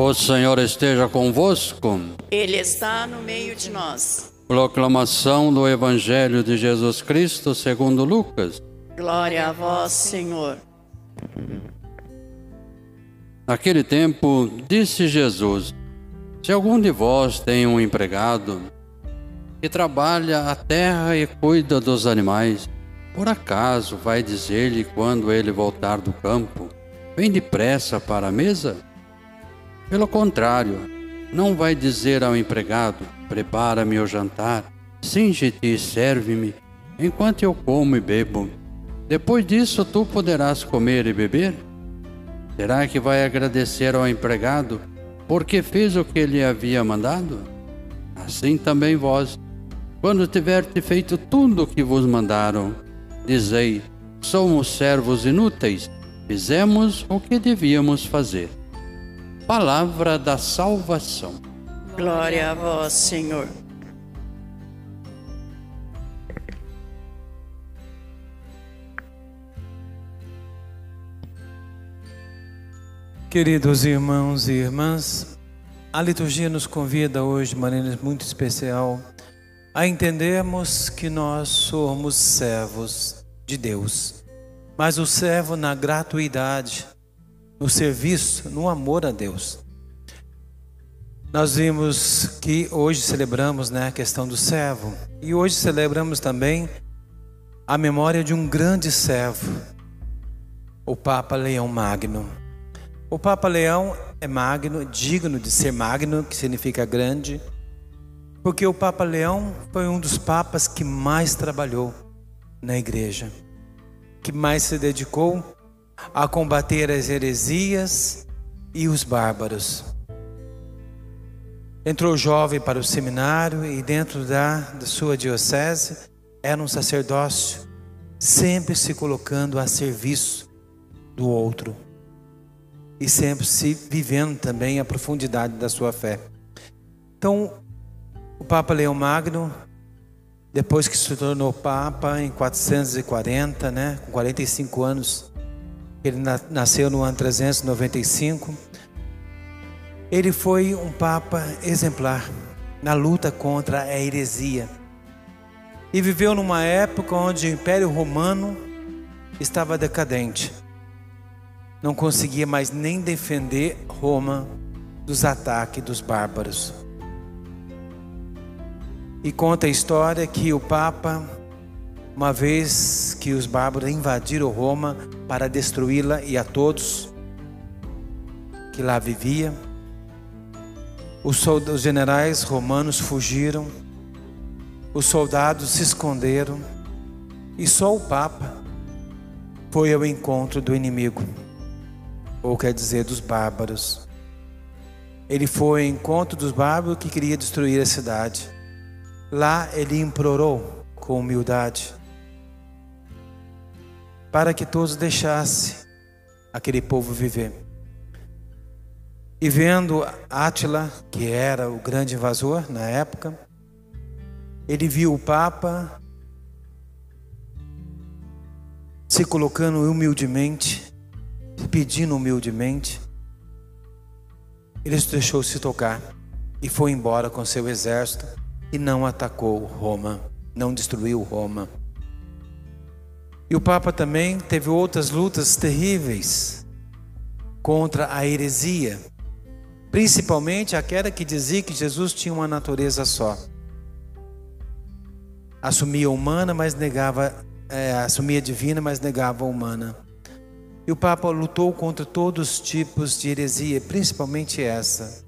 O Senhor esteja convosco. Ele está no meio de nós. Proclamação do Evangelho de Jesus Cristo segundo Lucas. Glória a vós, Senhor. Naquele tempo, disse Jesus: Se algum de vós tem um empregado que trabalha a terra e cuida dos animais, por acaso vai dizer-lhe quando ele voltar do campo: Vem depressa para a mesa? Pelo contrário, não vai dizer ao empregado: Prepara-me o jantar, singe-te e serve-me, enquanto eu como e bebo. Depois disso, tu poderás comer e beber? Será que vai agradecer ao empregado porque fez o que ele havia mandado? Assim também vós, quando tiverdes feito tudo o que vos mandaram, dizei: Somos servos inúteis, fizemos o que devíamos fazer. Palavra da salvação. Glória a vós, Senhor. Queridos irmãos e irmãs, a liturgia nos convida hoje de maneira muito especial a entendermos que nós somos servos de Deus, mas o servo na gratuidade, no serviço, no amor a Deus. Nós vimos que hoje celebramos né, a questão do servo e hoje celebramos também a memória de um grande servo, o Papa Leão Magno. O Papa Leão é magno, digno de ser magno, que significa grande, porque o Papa Leão foi um dos papas que mais trabalhou na igreja, que mais se dedicou a combater as heresias e os bárbaros. Entrou jovem para o seminário e, dentro da, da sua diocese, era um sacerdócio, sempre se colocando a serviço do outro e sempre se vivendo também a profundidade da sua fé. Então, o Papa Leão Magno, depois que se tornou Papa em 440, né, com 45 anos, ele nasceu no ano 395. Ele foi um Papa exemplar na luta contra a heresia. E viveu numa época onde o Império Romano estava decadente. Não conseguia mais nem defender Roma dos ataques dos bárbaros. E conta a história que o Papa, uma vez que os bárbaros invadiram Roma para destruí-la e a todos que lá viviam, os, os generais romanos fugiram, os soldados se esconderam e só o Papa foi ao encontro do inimigo, ou quer dizer, dos bárbaros. Ele foi ao encontro dos bárbaros que queria destruir a cidade. Lá ele implorou com humildade para que todos deixassem aquele povo viver. E vendo Átila, que era o grande invasor na época, ele viu o Papa se colocando humildemente, pedindo humildemente. Ele deixou se tocar e foi embora com seu exército e não atacou Roma, não destruiu Roma. E o Papa também teve outras lutas terríveis contra a heresia, principalmente aquela que dizia que Jesus tinha uma natureza só. Assumia humana, mas negava, é, assumia divina, mas negava humana. E o Papa lutou contra todos os tipos de heresia, principalmente essa.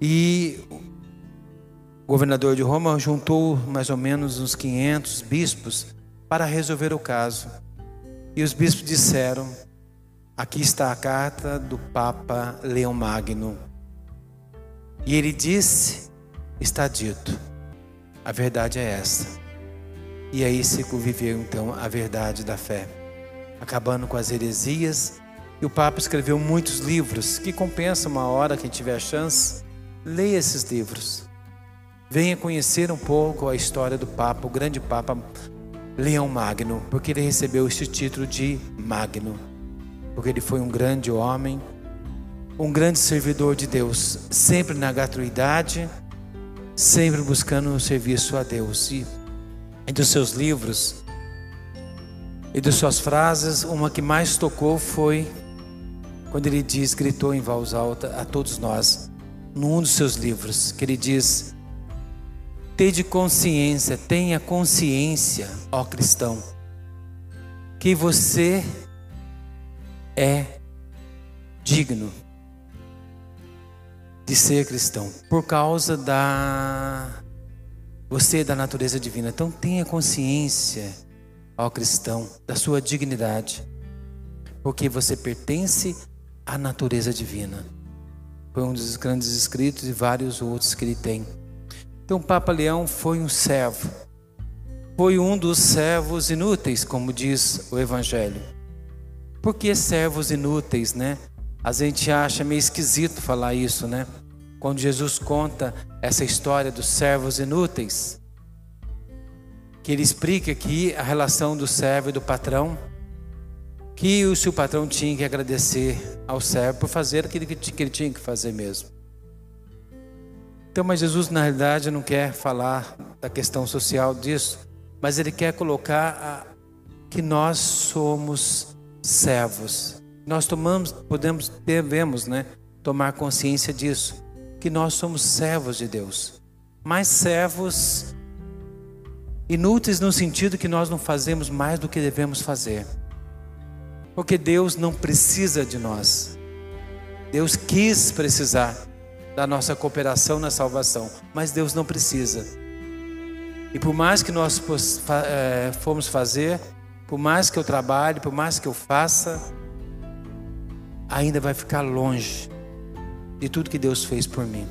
E o governador de Roma juntou mais ou menos uns 500 bispos para resolver o caso. E os bispos disseram: Aqui está a carta do Papa Leão Magno. E ele disse: Está dito, a verdade é essa. E aí se conviveu então a verdade da fé, acabando com as heresias. E o Papa escreveu muitos livros que compensa uma hora, quem tiver a chance, leia esses livros. Venha conhecer um pouco a história do Papa, o grande Papa Leão Magno, porque ele recebeu este título de Magno, porque ele foi um grande homem, um grande servidor de Deus, sempre na gratuidade, sempre buscando o serviço a Deus. E, e dos seus livros e de suas frases, uma que mais tocou foi quando ele diz, gritou em voz alta a todos nós, num dos seus livros, que ele diz: Tede consciência, tenha consciência, ó cristão, que você é digno de ser cristão por causa da você é da natureza divina. Então tenha consciência, ó cristão, da sua dignidade, porque você pertence à natureza divina. Foi um dos grandes escritos e vários outros que ele tem. Então Papa Leão foi um servo. Foi um dos servos inúteis, como diz o evangelho. Por que servos inúteis, né? A gente acha meio esquisito falar isso, né? Quando Jesus conta essa história dos servos inúteis, que ele explica aqui a relação do servo e do patrão, que o seu patrão tinha que agradecer ao servo por fazer aquilo que ele tinha que fazer mesmo. Então, mas Jesus na realidade não quer falar da questão social disso, mas ele quer colocar a, que nós somos servos nós tomamos, podemos, devemos, né, tomar consciência disso, que nós somos servos de Deus, mas servos inúteis no sentido que nós não fazemos mais do que devemos fazer. Porque Deus não precisa de nós. Deus quis precisar da nossa cooperação na salvação, mas Deus não precisa. E por mais que nós eh, formos fazer, por mais que eu trabalhe, por mais que eu faça, ainda vai ficar longe de tudo que Deus fez por mim.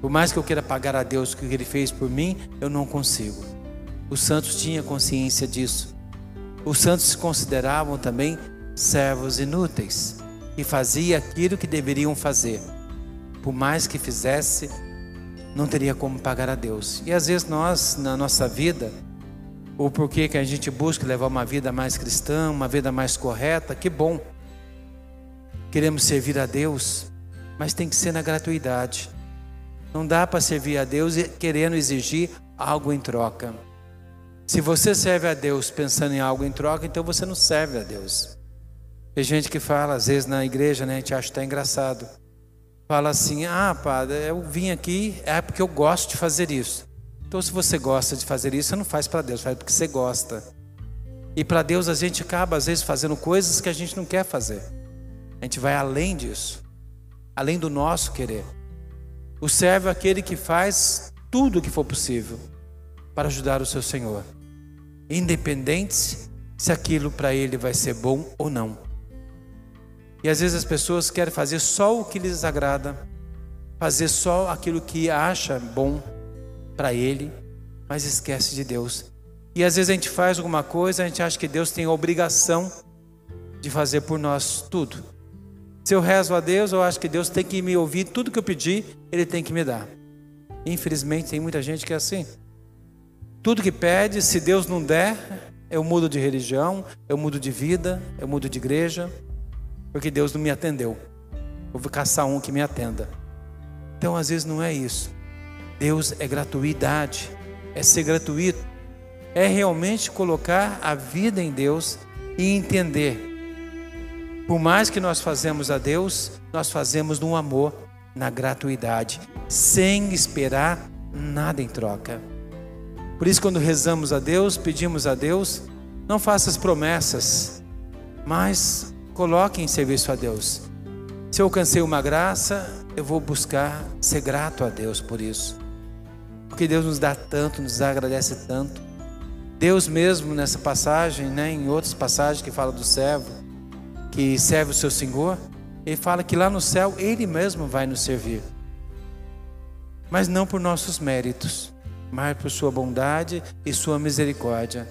Por mais que eu queira pagar a Deus o que Ele fez por mim, eu não consigo. Os santos tinham consciência disso. Os santos se consideravam também servos inúteis e faziam aquilo que deveriam fazer. Por mais que fizesse, não teria como pagar a Deus. E às vezes nós, na nossa vida, ou porque que a gente busca levar uma vida mais cristã, uma vida mais correta, que bom queremos servir a Deus, mas tem que ser na gratuidade. Não dá para servir a Deus querendo exigir algo em troca. Se você serve a Deus pensando em algo em troca, então você não serve a Deus. Tem gente que fala, às vezes na igreja, né, a gente acha até engraçado. Fala assim: ah, padre, eu vim aqui é porque eu gosto de fazer isso. Então, se você gosta de fazer isso, você não faz para Deus, faz porque você gosta. E para Deus a gente acaba, às vezes, fazendo coisas que a gente não quer fazer. A gente vai além disso, além do nosso querer. O servo é aquele que faz tudo o que for possível para ajudar o seu Senhor, independente se aquilo para ele vai ser bom ou não. E às vezes as pessoas querem fazer só o que lhes agrada, fazer só aquilo que acha bom para ele, mas esquece de Deus. E às vezes a gente faz alguma coisa, a gente acha que Deus tem a obrigação de fazer por nós tudo. Se eu rezo a Deus, eu acho que Deus tem que me ouvir, tudo que eu pedir, Ele tem que me dar. Infelizmente, tem muita gente que é assim. Tudo que pede, se Deus não der, eu mudo de religião, eu mudo de vida, eu mudo de igreja, porque Deus não me atendeu. Eu vou caçar um que me atenda. Então, às vezes, não é isso. Deus é gratuidade, é ser gratuito, é realmente colocar a vida em Deus e entender por mais que nós fazemos a Deus, nós fazemos no amor, na gratuidade, sem esperar nada em troca. Por isso, quando rezamos a Deus, pedimos a Deus, não faça as promessas, mas coloque em serviço a Deus. Se eu alcancei uma graça, eu vou buscar ser grato a Deus por isso. Porque Deus nos dá tanto, nos agradece tanto. Deus mesmo nessa passagem, né, em outras passagens que fala do servo, que serve o seu Senhor, ele fala que lá no céu ele mesmo vai nos servir. Mas não por nossos méritos, mas por sua bondade e sua misericórdia.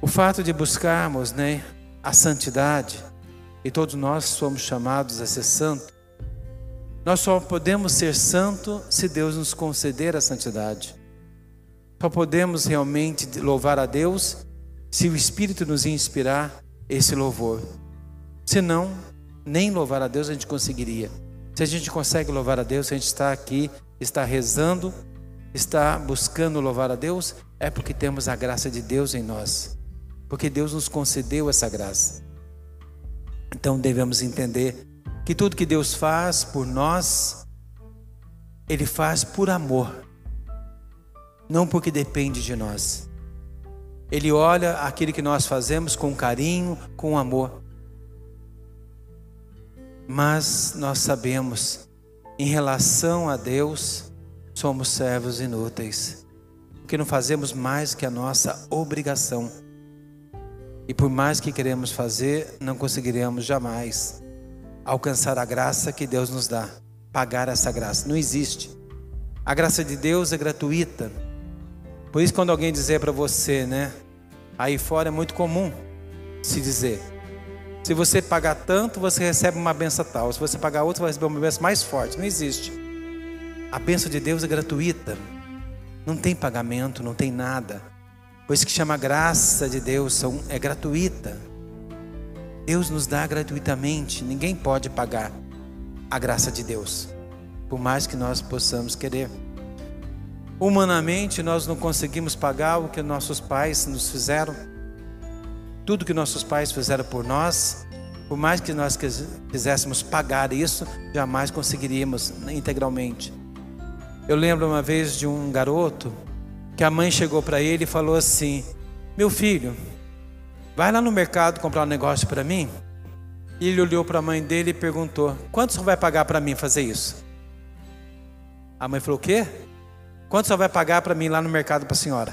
O fato de buscarmos, né, a santidade, e todos nós somos chamados a ser santo, nós só podemos ser santo se Deus nos conceder a santidade. Só podemos realmente louvar a Deus se o Espírito nos inspirar esse louvor. Senão, Nem louvar a Deus a gente conseguiria. Se a gente consegue louvar a Deus, se a gente está aqui, está rezando, está buscando louvar a Deus, é porque temos a graça de Deus em nós. Porque Deus nos concedeu essa graça. Então devemos entender que tudo que Deus faz por nós, Ele faz por amor, não porque depende de nós. Ele olha aquilo que nós fazemos com carinho, com amor. Mas nós sabemos, em relação a Deus, somos servos inúteis, porque não fazemos mais que a nossa obrigação. E por mais que queremos fazer, não conseguiremos jamais alcançar a graça que Deus nos dá, pagar essa graça. Não existe. A graça de Deus é gratuita. Por isso, quando alguém dizer para você, né? Aí fora é muito comum se dizer: se você pagar tanto, você recebe uma benção tal. Se você pagar outra, você vai receber uma benção mais forte. Não existe. A benção de Deus é gratuita. Não tem pagamento, não tem nada. Por isso que chama graça de Deus, é gratuita. Deus nos dá gratuitamente, ninguém pode pagar a graça de Deus, por mais que nós possamos querer. Humanamente, nós não conseguimos pagar o que nossos pais nos fizeram. Tudo que nossos pais fizeram por nós, por mais que nós quiséssemos pagar isso, jamais conseguiríamos integralmente. Eu lembro uma vez de um garoto que a mãe chegou para ele e falou assim: Meu filho, Vai lá no mercado comprar um negócio para mim. E ele olhou para a mãe dele e perguntou: Quanto você vai pagar para mim fazer isso? A mãe falou: O quê? Quanto você vai pagar para mim lá no mercado para a senhora?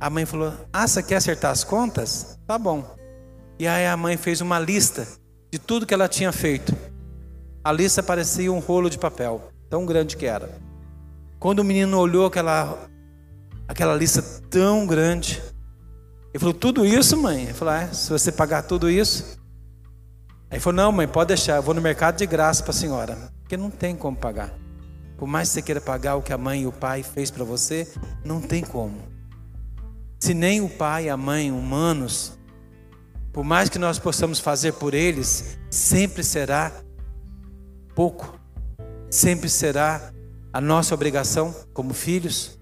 A mãe falou: Ah, você quer acertar as contas? Tá bom. E aí a mãe fez uma lista de tudo que ela tinha feito. A lista parecia um rolo de papel, tão grande que era. Quando o menino olhou aquela, aquela lista tão grande, ele falou, tudo isso, mãe? Ele falou, ah, se você pagar tudo isso. Aí ele falou, não, mãe, pode deixar, eu vou no mercado de graça para a senhora. Porque não tem como pagar. Por mais que você queira pagar o que a mãe e o pai fez para você, não tem como. Se nem o pai e a mãe humanos, por mais que nós possamos fazer por eles, sempre será pouco. Sempre será a nossa obrigação como filhos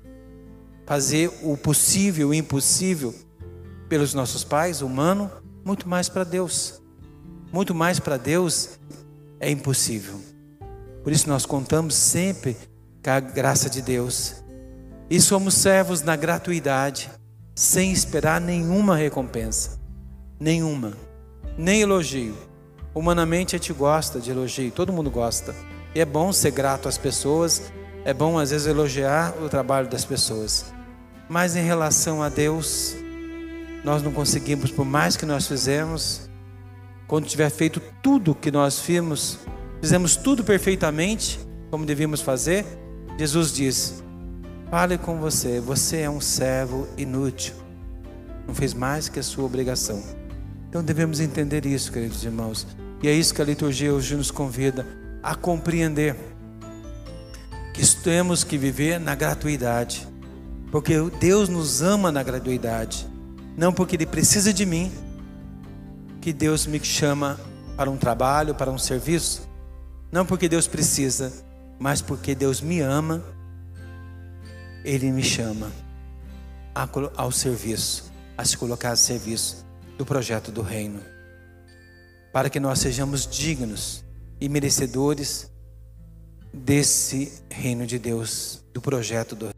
fazer o possível, o impossível pelos nossos pais, humano, muito mais para Deus. Muito mais para Deus é impossível. Por isso nós contamos sempre com a graça de Deus. E somos servos na gratuidade, sem esperar nenhuma recompensa. Nenhuma. Nem elogio. Humanamente a gente gosta de elogio, todo mundo gosta. E é bom ser grato às pessoas, é bom às vezes elogiar o trabalho das pessoas. Mas em relação a Deus, nós não conseguimos, por mais que nós fizemos, quando tiver feito tudo que nós fizemos, fizemos tudo perfeitamente, como devíamos fazer, Jesus diz: Fale com você, você é um servo inútil, não fez mais que a sua obrigação. Então devemos entender isso, queridos irmãos, e é isso que a liturgia hoje nos convida a compreender que temos que viver na gratuidade, porque Deus nos ama na gratuidade não porque Ele precisa de mim, que Deus me chama para um trabalho, para um serviço. Não porque Deus precisa, mas porque Deus me ama, Ele me chama ao serviço, a se colocar a serviço do projeto do Reino, para que nós sejamos dignos e merecedores desse Reino de Deus, do projeto do